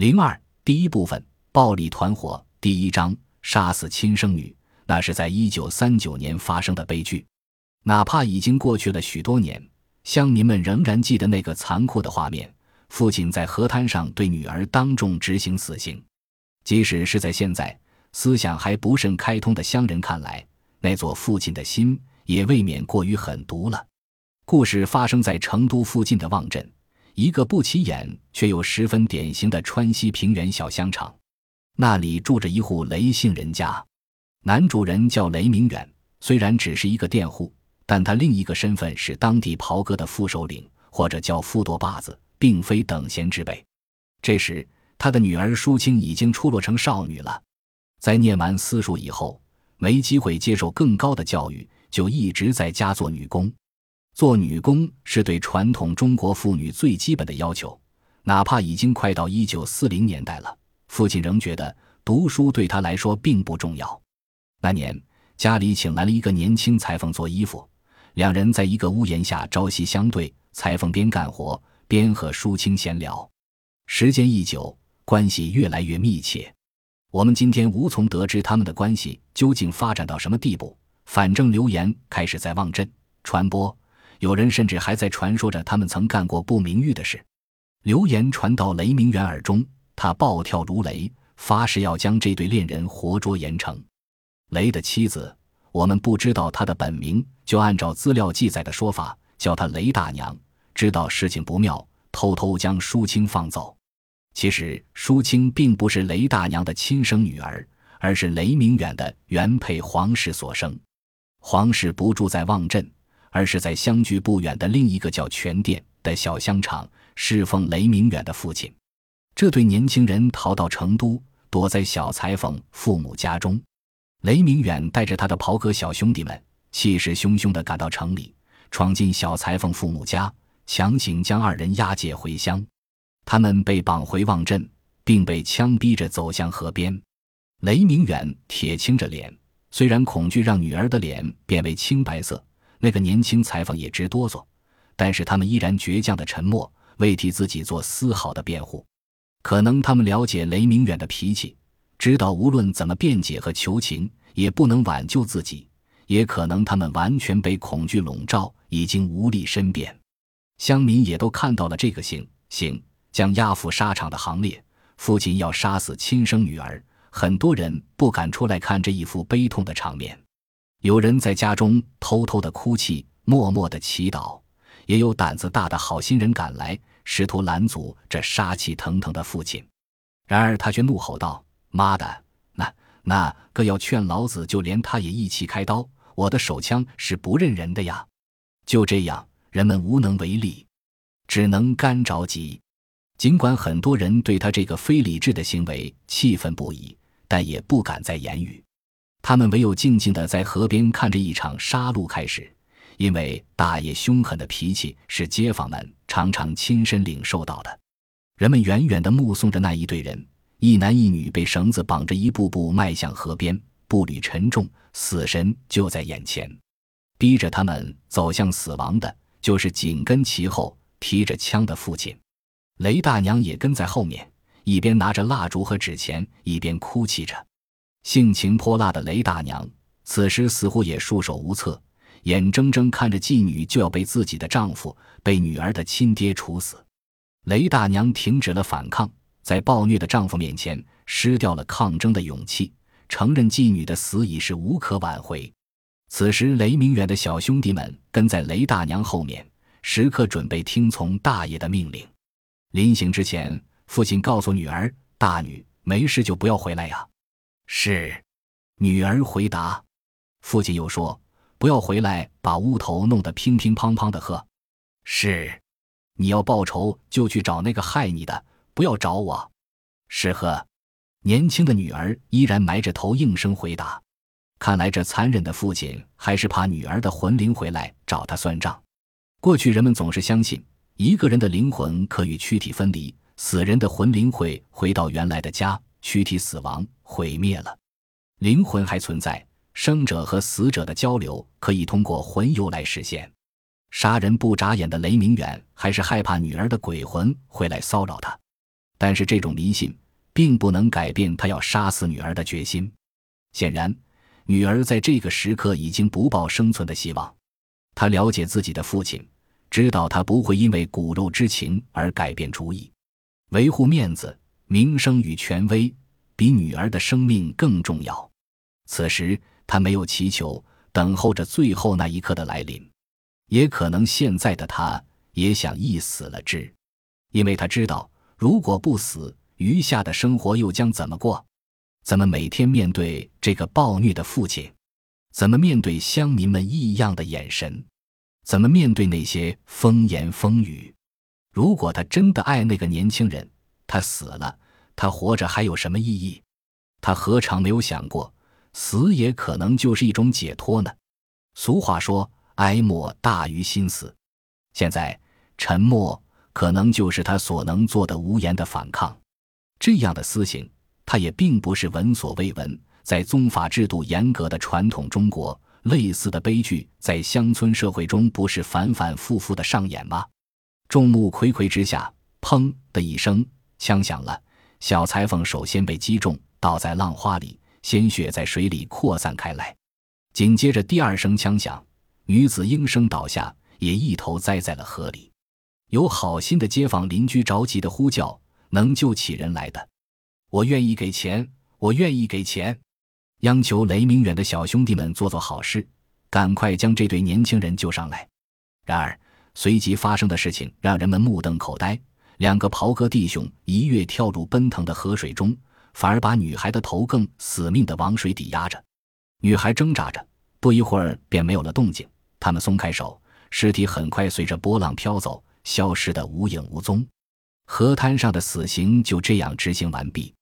零二第一部分暴力团伙第一章杀死亲生女，那是在一九三九年发生的悲剧。哪怕已经过去了许多年，乡民们仍然记得那个残酷的画面：父亲在河滩上对女儿当众执行死刑。即使是在现在思想还不甚开通的乡人看来，那座父亲的心也未免过于狠毒了。故事发生在成都附近的望镇，一个不起眼却又十分典型的川西平原小香厂。那里住着一户雷姓人家，男主人叫雷明远，虽然只是一个佃户。但他另一个身份是当地袍哥的副首领，或者叫副舵把子，并非等闲之辈。这时，他的女儿淑清已经出落成少女了，在念完私塾以后，没机会接受更高的教育，就一直在家做女工。做女工是对传统中国妇女最基本的要求，哪怕已经快到一九四零年代了，父亲仍觉得读书对他来说并不重要。那年，家里请来了一个年轻裁缝做衣服。两人在一个屋檐下朝夕相对，裁缝边干活边和淑清闲聊。时间一久，关系越来越密切。我们今天无从得知他们的关系究竟发展到什么地步。反正流言开始在望镇传播，有人甚至还在传说着他们曾干过不名誉的事。流言传到雷明远耳中，他暴跳如雷，发誓要将这对恋人活捉严惩。雷的妻子。我们不知道他的本名，就按照资料记载的说法叫他雷大娘。知道事情不妙，偷偷将舒清放走。其实舒清并不是雷大娘的亲生女儿，而是雷明远的原配黄氏所生。黄氏不住在望镇，而是在相距不远的另一个叫全店的小香厂侍奉雷明远的父亲。这对年轻人逃到成都，躲在小裁缝父母家中。雷明远带着他的袍哥小兄弟们，气势汹汹地赶到城里，闯进小裁缝父母家，强行将二人押解回乡。他们被绑回望镇，并被枪逼着走向河边。雷明远铁青着脸，虽然恐惧让女儿的脸变为青白色，那个年轻裁缝也直哆嗦，但是他们依然倔强的沉默，未替自己做丝毫的辩护。可能他们了解雷明远的脾气。知道无论怎么辩解和求情，也不能挽救自己；也可能他们完全被恐惧笼罩，已经无力申辩。乡民也都看到了这个行行将押赴沙场的行列。父亲要杀死亲生女儿，很多人不敢出来看这一幅悲痛的场面。有人在家中偷偷的哭泣，默默的祈祷；也有胆子大的好心人赶来，试图拦阻这杀气腾腾的父亲。然而他却怒吼道。妈的，那那个要劝老子，就连他也一起开刀。我的手枪是不认人的呀！就这样，人们无能为力，只能干着急。尽管很多人对他这个非理智的行为气愤不已，但也不敢再言语。他们唯有静静的在河边看着一场杀戮开始。因为大爷凶狠的脾气是街坊们常常亲身领受到的。人们远远的目送着那一队人。一男一女被绳子绑着，一步步迈向河边，步履沉重，死神就在眼前，逼着他们走向死亡的，就是紧跟其后提着枪的父亲。雷大娘也跟在后面，一边拿着蜡烛和纸钱，一边哭泣着。性情泼辣的雷大娘此时似乎也束手无策，眼睁睁看着继女就要被自己的丈夫、被女儿的亲爹处死。雷大娘停止了反抗。在暴虐的丈夫面前，失掉了抗争的勇气，承认妓女的死已是无可挽回。此时，雷明远的小兄弟们跟在雷大娘后面，时刻准备听从大爷的命令。临行之前，父亲告诉女儿：“大女，没事就不要回来呀。”是，女儿回答。父亲又说：“不要回来，把屋头弄得乒乒乓乓的。”喝。是，你要报仇，就去找那个害你的。不要找我，是呵。年轻的女儿依然埋着头应声回答。看来这残忍的父亲还是怕女儿的魂灵回来找他算账。过去人们总是相信，一个人的灵魂可与躯体分离，死人的魂灵会回到原来的家，躯体死亡毁灭了，灵魂还存在，生者和死者的交流可以通过魂游来实现。杀人不眨眼的雷明远还是害怕女儿的鬼魂会来骚扰他。但是这种迷信并不能改变他要杀死女儿的决心。显然，女儿在这个时刻已经不抱生存的希望。他了解自己的父亲，知道他不会因为骨肉之情而改变主意。维护面子、名声与权威，比女儿的生命更重要。此时，他没有祈求，等候着最后那一刻的来临。也可能现在的他也想一死了之，因为他知道，如果不死，余下的生活又将怎么过？怎么每天面对这个暴虐的父亲？怎么面对乡民们异样的眼神？怎么面对那些风言风语？如果他真的爱那个年轻人，他死了，他活着还有什么意义？他何尝没有想过，死也可能就是一种解脱呢？俗话说。哀莫大于心死，现在沉默可能就是他所能做的无言的反抗。这样的私刑，他也并不是闻所未闻。在宗法制度严格的传统中国，类似的悲剧在乡村社会中不是反反复复的上演吗？众目睽睽之下，砰的一声，枪响了。小裁缝首先被击中，倒在浪花里，鲜血在水里扩散开来。紧接着，第二声枪响。女子应声倒下，也一头栽在了河里。有好心的街坊邻居着急的呼叫：“能救起人来的，我愿意给钱，我愿意给钱。”央求雷明远的小兄弟们做做好事，赶快将这对年轻人救上来。然而，随即发生的事情让人们目瞪口呆：两个袍哥弟兄一跃跳入奔腾的河水中，反而把女孩的头更死命地往水底压着。女孩挣扎着，不一会儿便没有了动静。他们松开手，尸体很快随着波浪飘走，消失得无影无踪。河滩上的死刑就这样执行完毕。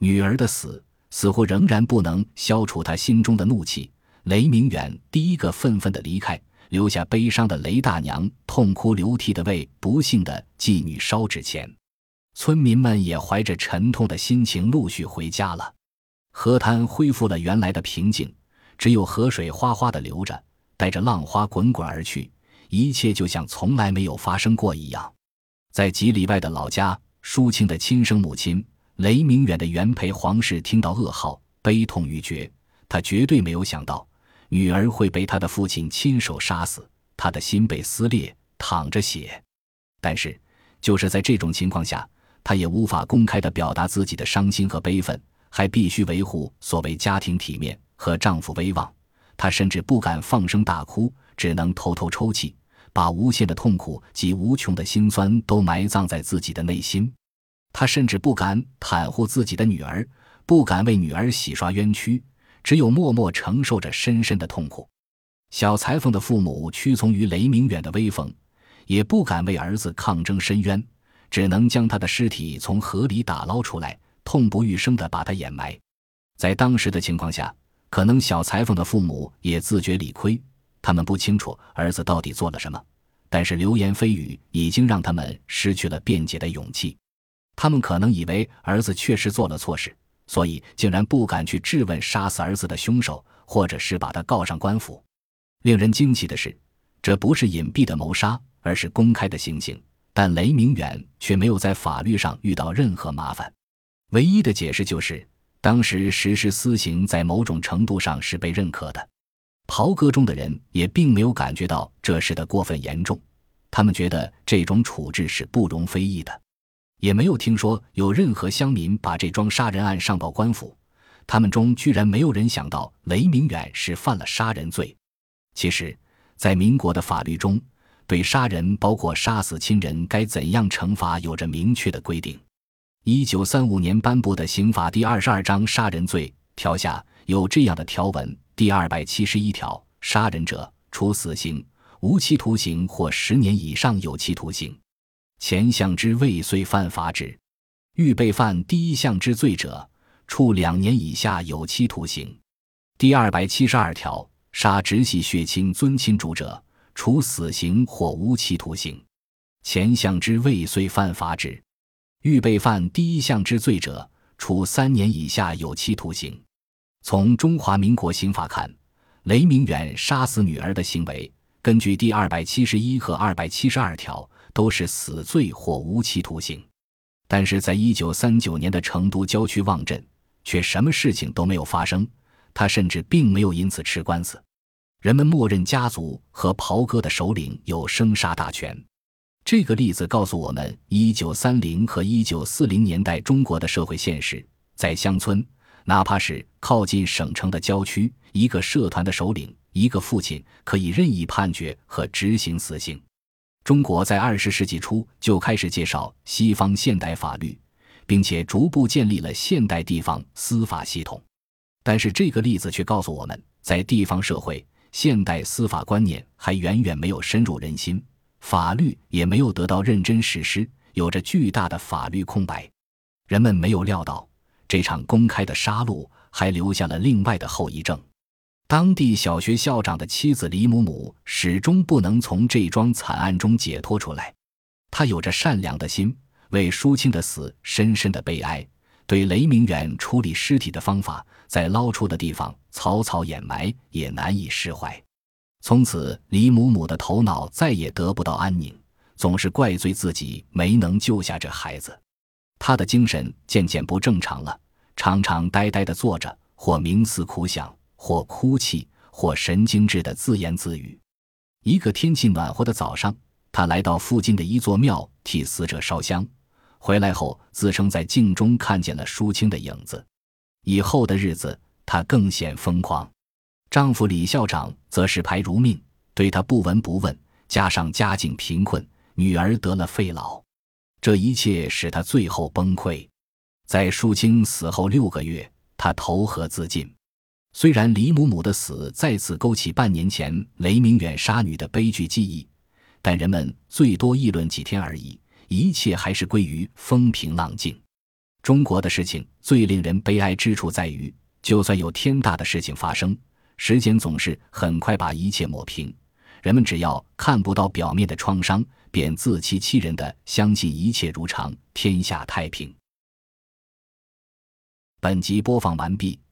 女儿的死似乎仍然不能消除他心中的怒气。雷明远第一个愤愤地离开，留下悲伤的雷大娘痛哭流涕地为不幸的妓女烧纸钱。村民们也怀着沉痛的心情陆续回家了。河滩恢复了原来的平静，只有河水哗哗地流着。带着浪花滚滚而去，一切就像从来没有发生过一样。在几里外的老家，舒清的亲生母亲雷明远的原配黄氏听到噩耗，悲痛欲绝。他绝对没有想到女儿会被他的父亲亲手杀死，他的心被撕裂，淌着血。但是，就是在这种情况下，他也无法公开的表达自己的伤心和悲愤，还必须维护所谓家庭体面和丈夫威望。他甚至不敢放声大哭，只能偷偷抽泣，把无限的痛苦及无穷的心酸都埋葬在自己的内心。他甚至不敢袒护自己的女儿，不敢为女儿洗刷冤屈，只有默默承受着深深的痛苦。小裁缝的父母屈从于雷明远的威风，也不敢为儿子抗争申冤，只能将他的尸体从河里打捞出来，痛不欲生地把他掩埋。在当时的情况下。可能小裁缝的父母也自觉理亏，他们不清楚儿子到底做了什么，但是流言蜚语已经让他们失去了辩解的勇气。他们可能以为儿子确实做了错事，所以竟然不敢去质问杀死儿子的凶手，或者是把他告上官府。令人惊奇的是，这不是隐蔽的谋杀，而是公开的行刑。但雷明远却没有在法律上遇到任何麻烦，唯一的解释就是。当时实施私刑，在某种程度上是被认可的。袍哥中的人也并没有感觉到这事的过分严重，他们觉得这种处置是不容非议的，也没有听说有任何乡民把这桩杀人案上报官府。他们中居然没有人想到雷明远是犯了杀人罪。其实，在民国的法律中，对杀人，包括杀死亲人，该怎样惩罚，有着明确的规定。一九三五年颁布的刑法第二十二章杀人罪条下有这样的条文：第二百七十一条，杀人者，处死刑、无期徒刑或十年以上有期徒刑。前项之未遂犯法之；预备犯第一项之罪者，处两年以下有期徒刑。第二百七十二条，杀直系血亲尊亲主者，处死刑或无期徒刑。前项之未遂犯法之。预备犯第一项之罪者，处三年以下有期徒刑。从中华民国刑法看，雷明远杀死女儿的行为，根据第二百七十一和二百七十二条，都是死罪或无期徒刑。但是在一九三九年的成都郊区望镇，却什么事情都没有发生。他甚至并没有因此吃官司。人们默认家族和袍哥的首领有生杀大权。这个例子告诉我们，一九三零和一九四零年代中国的社会现实：在乡村，哪怕是靠近省城的郊区，一个社团的首领，一个父亲，可以任意判决和执行死刑。中国在二十世纪初就开始介绍西方现代法律，并且逐步建立了现代地方司法系统。但是，这个例子却告诉我们，在地方社会，现代司法观念还远远没有深入人心。法律也没有得到认真实施，有着巨大的法律空白。人们没有料到，这场公开的杀戮还留下了另外的后遗症。当地小学校长的妻子李母母始终不能从这桩惨案中解脱出来。她有着善良的心，为舒清的死深深的悲哀，对雷明远处理尸体的方法，在捞出的地方草草掩埋，也难以释怀。从此，李母母的头脑再也得不到安宁，总是怪罪自己没能救下这孩子。他的精神渐渐不正常了，常常呆呆地坐着，或冥思苦想，或哭泣，或神经质地自言自语。一个天气暖和的早上，他来到附近的一座庙替死者烧香，回来后自称在镜中看见了淑清的影子。以后的日子，他更显疯狂。丈夫李校长则视牌如命，对她不闻不问。加上家境贫困，女儿得了肺痨，这一切使她最后崩溃。在淑清死后六个月，她投河自尽。虽然李母母的死再次勾起半年前雷明远杀女的悲剧记忆，但人们最多议论几天而已，一切还是归于风平浪静。中国的事情最令人悲哀之处在于，就算有天大的事情发生。时间总是很快把一切抹平，人们只要看不到表面的创伤，便自欺欺人的相信一切如常，天下太平。本集播放完毕，